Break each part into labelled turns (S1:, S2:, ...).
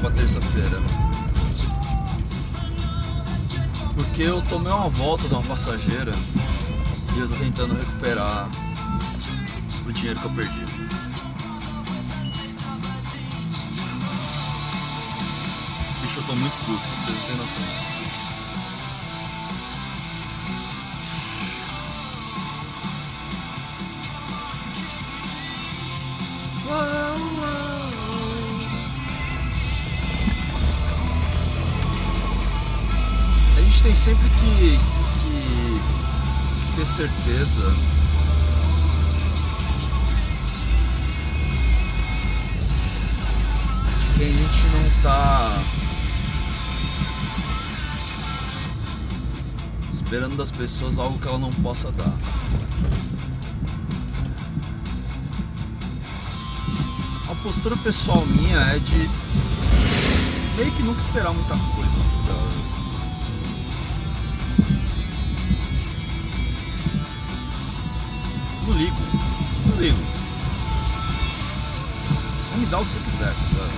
S1: pra terça-feira. Porque eu tomei uma volta de uma passageira e eu tô tentando recuperar o dinheiro que eu perdi. Bicho, eu tô muito puto, vocês não têm noção. Gente tem sempre que, que, que ter certeza de que a gente não tá esperando das pessoas algo que ela não possa dar. A postura pessoal minha é de meio que nunca esperar muita coisa, Não ligo, não ligo. Só me dá o que você quiser, tá ligado?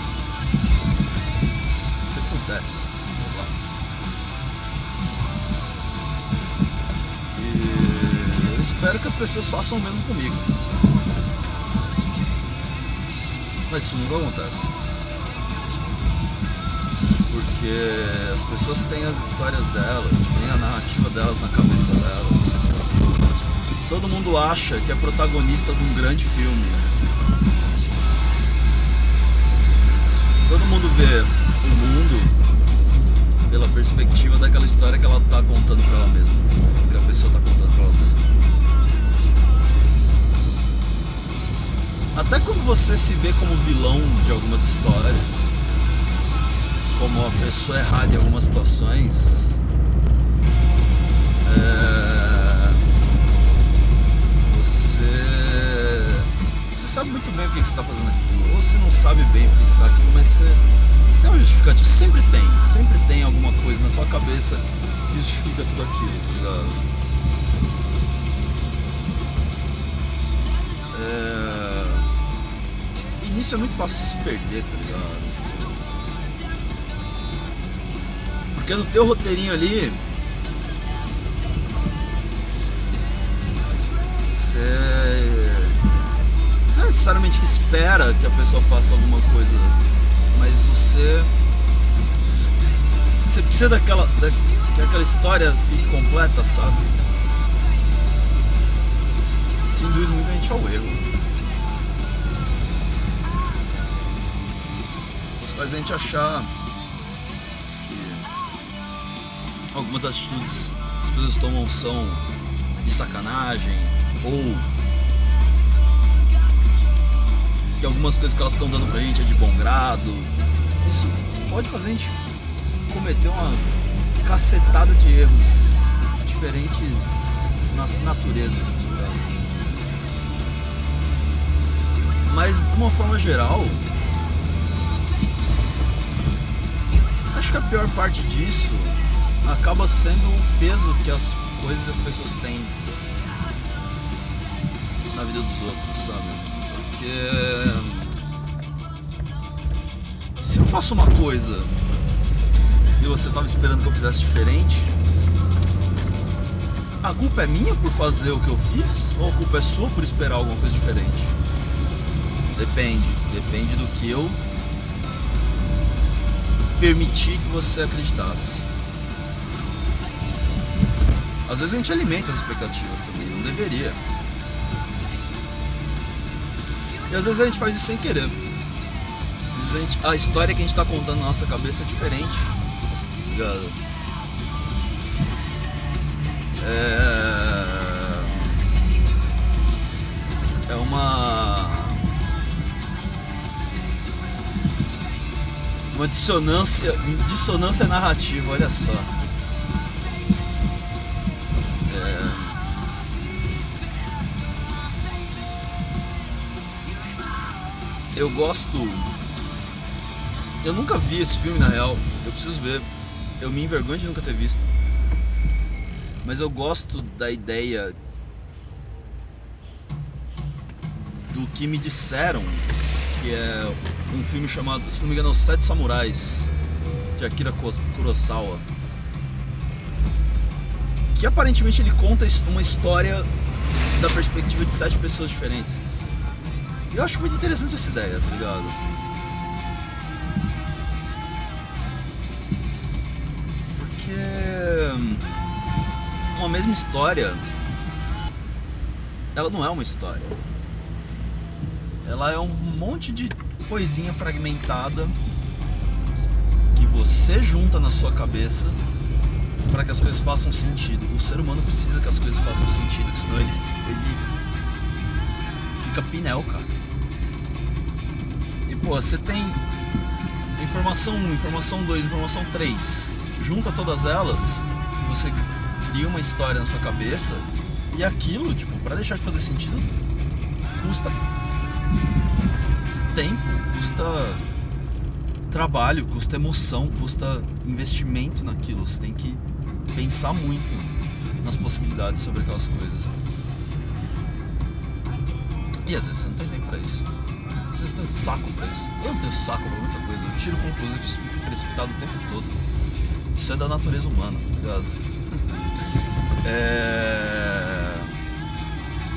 S1: Se você puder. E eu espero que as pessoas façam o mesmo comigo. Mas isso nunca acontece. Porque as pessoas têm as histórias delas, têm a narrativa delas na cabeça delas. Todo mundo acha que é protagonista de um grande filme. Todo mundo vê o mundo pela perspectiva daquela história que ela tá contando pra ela mesma. Que a pessoa tá contando pra ela mesma. Até quando você se vê como vilão de algumas histórias, como a pessoa errada em algumas situações, é, sabe muito bem por que você está fazendo aquilo, ou se não sabe bem por que você está aquilo, mas você, você tem uma justificativa, sempre tem, sempre tem alguma coisa na tua cabeça que justifica tudo aquilo, tá ligado? É, e nisso é muito fácil se perder, tá ligado? Tipo, porque no teu roteirinho ali. Você. Necessariamente que espera que a pessoa faça alguma coisa, mas você. Você precisa daquela. Da, que aquela história fique completa, sabe? Isso induz muita gente ao erro. Isso faz a gente achar que algumas atitudes que as pessoas tomam são de sacanagem ou que algumas coisas que elas estão dando pra gente é de bom grado. Isso pode fazer a gente cometer uma cacetada de erros de diferentes naturezas, tá? Mas de uma forma geral, acho que a pior parte disso acaba sendo o peso que as coisas e as pessoas têm na vida dos outros, sabe? Porque se eu faço uma coisa e você tava esperando que eu fizesse diferente, a culpa é minha por fazer o que eu fiz ou a culpa é sua por esperar alguma coisa diferente? Depende, depende do que eu permitir que você acreditasse. Às vezes a gente alimenta as expectativas também, não deveria. E às vezes a gente faz isso sem querer. Às vezes a, gente- a história que a gente tá contando na nossa cabeça é diferente. Ligado? É. É uma. Uma dissonância, dissonância narrativa, olha só. Eu gosto. Eu nunca vi esse filme na real. Eu preciso ver. Eu me envergonho de nunca ter visto. Mas eu gosto da ideia do que me disseram, que é um filme chamado, se não me engano, Os Sete Samurais, de Akira Kurosawa. Que aparentemente ele conta uma história da perspectiva de sete pessoas diferentes. Eu acho muito interessante essa ideia, tá ligado? Porque hum, uma mesma história, ela não é uma história. Ela é um monte de coisinha fragmentada que você junta na sua cabeça para que as coisas façam sentido. O ser humano precisa que as coisas façam sentido, senão ele, ele fica pinel, cara. Pô, você tem informação 1, informação 2, informação 3. Junta todas elas, você cria uma história na sua cabeça e aquilo, tipo, para deixar de fazer sentido, custa tempo, custa trabalho, custa emoção, custa investimento naquilo. Você tem que pensar muito nas possibilidades sobre aquelas coisas. E às vezes você não tem tempo pra isso. Não tem saco pra isso. Eu não tenho saco pra muita coisa. Eu tiro conclusões precipitadas o tempo todo. Isso é da natureza humana, tá ligado? é...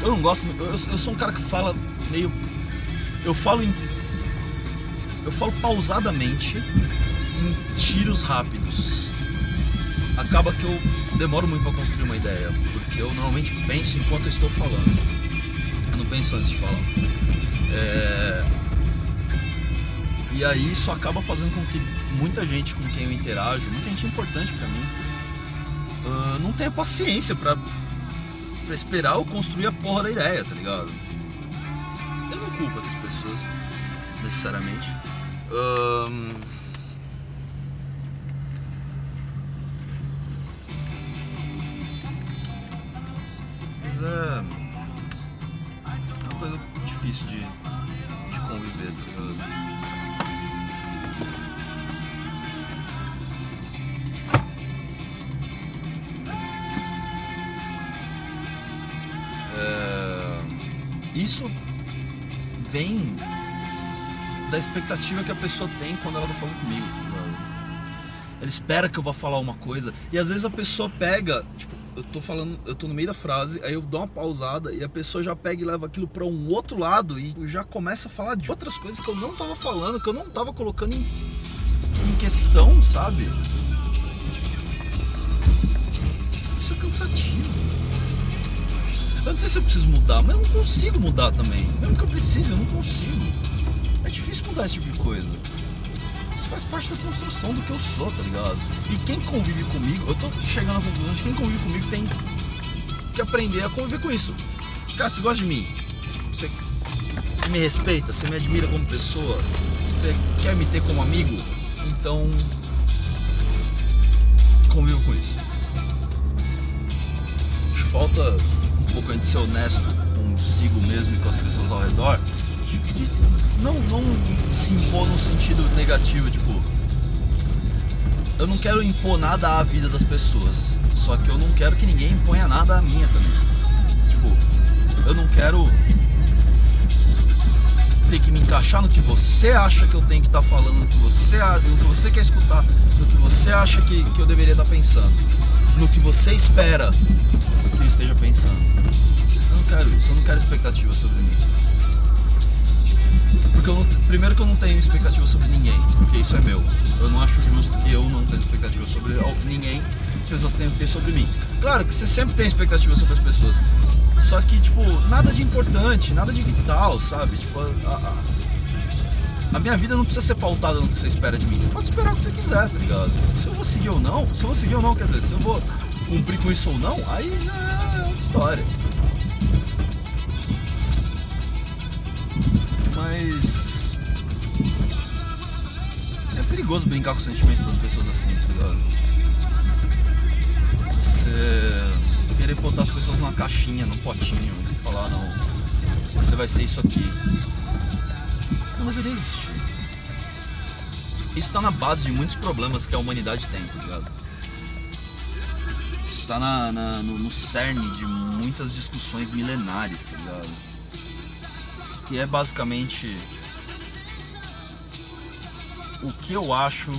S1: Eu não gosto. Eu, eu sou um cara que fala meio. Eu falo em. Eu falo pausadamente em tiros rápidos acaba que eu demoro muito para construir uma ideia, porque eu normalmente penso enquanto eu estou falando. Eu não penso antes de falar. É... E aí isso acaba fazendo com que muita gente com quem eu interajo, muita gente importante para mim, uh, não tenha paciência para esperar eu construir a porra da ideia, tá ligado? Eu não culpo essas pessoas, necessariamente. Um Mas é. É uma coisa difícil de, de conviver, tá ligado? É, isso vem da expectativa que a pessoa tem quando ela tá falando comigo, tá? Ela espera que eu vá falar uma coisa e às vezes a pessoa pega, tipo, eu tô falando, eu tô no meio da frase, aí eu dou uma pausada e a pessoa já pega e leva aquilo para um outro lado e já começa a falar de outras coisas que eu não tava falando, que eu não tava colocando em, em questão, sabe? Isso é cansativo. Eu não sei se eu preciso mudar, mas eu não consigo mudar também. Mesmo que eu precise, eu não consigo. É difícil mudar esse tipo de coisa. Isso faz parte da construção do que eu sou, tá ligado? E quem convive comigo, eu tô chegando à conclusão de que quem convive comigo tem que aprender a conviver com isso. Cara, você gosta de mim, você me respeita, você me admira como pessoa, você quer me ter como amigo, então convivo com isso. Acho falta um pouco a gente ser honesto consigo mesmo e com as pessoas ao redor. De, de não, não se impor no sentido negativo, tipo. Eu não quero impor nada à vida das pessoas. Só que eu não quero que ninguém imponha nada à minha também. Tipo, eu não quero ter que me encaixar no que você acha que eu tenho que estar tá falando, no que você, no que você quer escutar, no que você acha que, que eu deveria estar tá pensando, no que você espera que eu esteja pensando. Eu não quero isso, eu não quero expectativas sobre mim. Porque eu não, primeiro que eu não tenho expectativa sobre ninguém, porque isso é meu. Eu não acho justo que eu não tenha expectativa sobre ninguém, as pessoas tenham que ter sobre mim. Claro que você sempre tem expectativa sobre as pessoas. Só que, tipo, nada de importante, nada de vital, sabe? Tipo, a, a, a minha vida não precisa ser pautada no que você espera de mim. Você pode esperar o que você quiser, tá ligado? Se eu vou seguir ou não, se eu vou seguir ou não, quer dizer, se eu vou cumprir com isso ou não, aí já é outra história. Perigoso brincar com os sentimentos das pessoas assim, tá ligado? Você querer botar as pessoas numa caixinha, num potinho e falar, não, você vai ser isso aqui. Não deveria existir. Isso está na base de muitos problemas que a humanidade tem, tá ligado? Isso está na, na no, no cerne de muitas discussões milenares, tá ligado? que é basicamente o que eu acho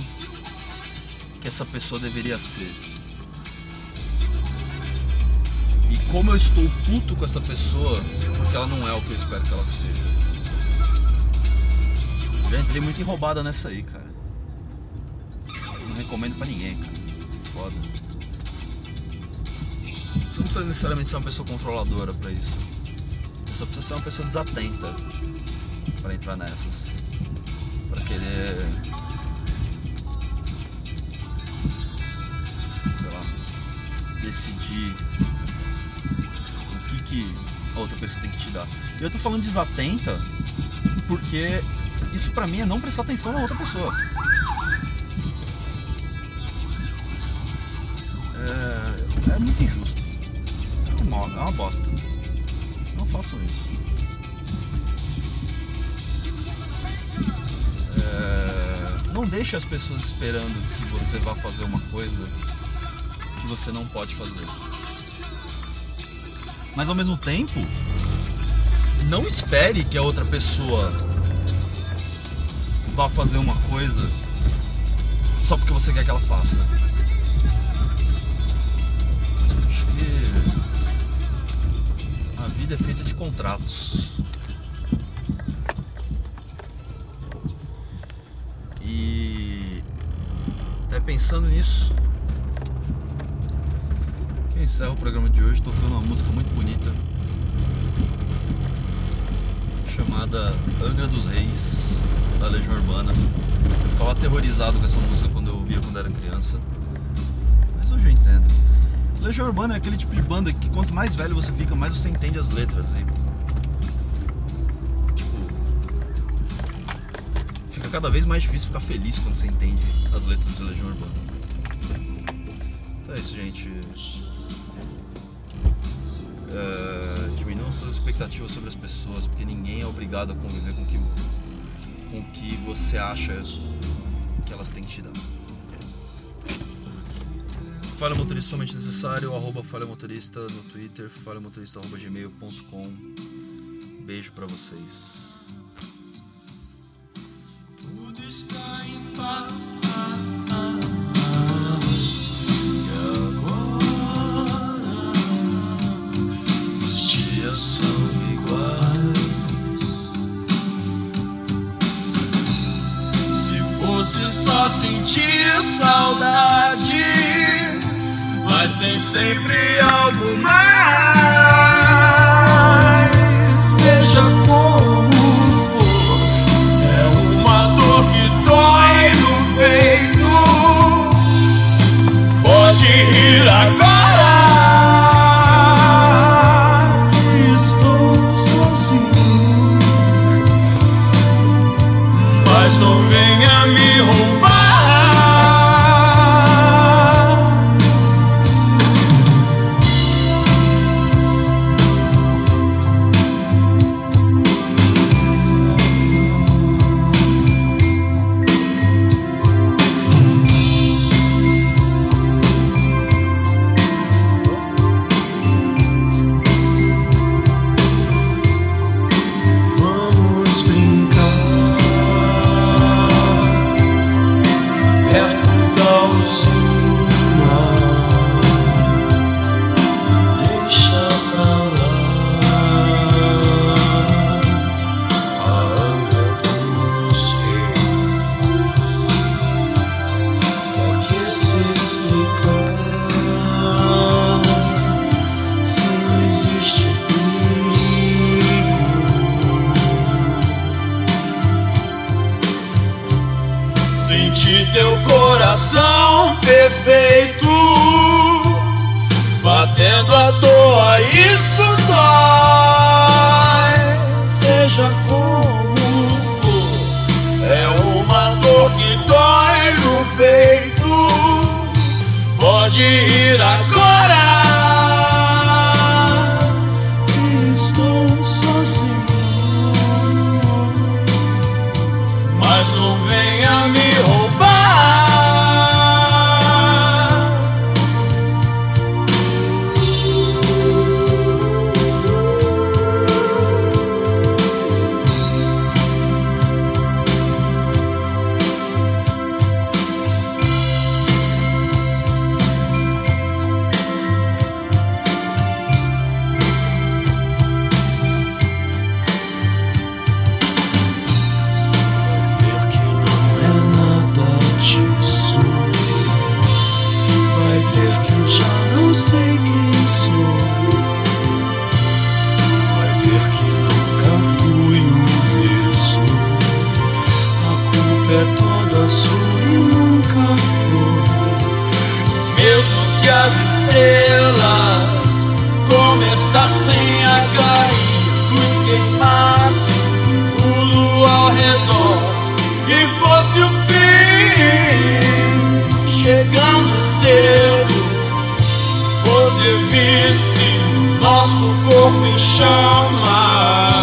S1: que essa pessoa deveria ser. E como eu estou puto com essa pessoa, porque ela não é o que eu espero que ela seja. Já entrei muito enrobada nessa aí, cara. Não recomendo pra ninguém, cara. Foda. Você não precisa necessariamente ser uma pessoa controladora pra isso. Você precisa ser uma pessoa desatenta para entrar nessas. Pra querer outra pessoa tem que te dar. E eu tô falando desatenta porque isso pra mim é não prestar atenção na outra pessoa. É, é muito injusto. É uma, é uma bosta. Não façam isso. É, não deixe as pessoas esperando que você vá fazer uma coisa que você não pode fazer. Mas ao mesmo tempo, não espere que a outra pessoa vá fazer uma coisa só porque você quer que ela faça. Acho que a vida é feita de contratos. E até pensando nisso, encerra o programa de hoje tocando uma música muito bonita chamada Angra dos Reis, da Legião Urbana. Eu ficava aterrorizado com essa música quando eu ouvia quando era criança. Mas hoje eu entendo. Legião Urbana é aquele tipo de banda que quanto mais velho você fica, mais você entende as letras. E, tipo, fica cada vez mais difícil ficar feliz quando você entende as letras de Legião Urbana. Então é isso, gente uh, diminuam suas expectativas sobre as pessoas, porque ninguém é obrigado a conviver com que, com que você acha que elas têm que te dar. Falha Motorista somente necessário, arroba Motorista no Twitter, falhamotorista arroba gmail.com. Beijo para vocês. Tudo está em paz. Fosse só sentir saudade, mas tem sempre algo mais. Seja como for, é uma dor que dói no peito. Pode rir agora. é toda sua e nunca foi. Mesmo se as estrelas começassem a cair, luz
S2: queimasse tudo ao redor e fosse o fim chegando cedo. Você visse nosso corpo em chamas.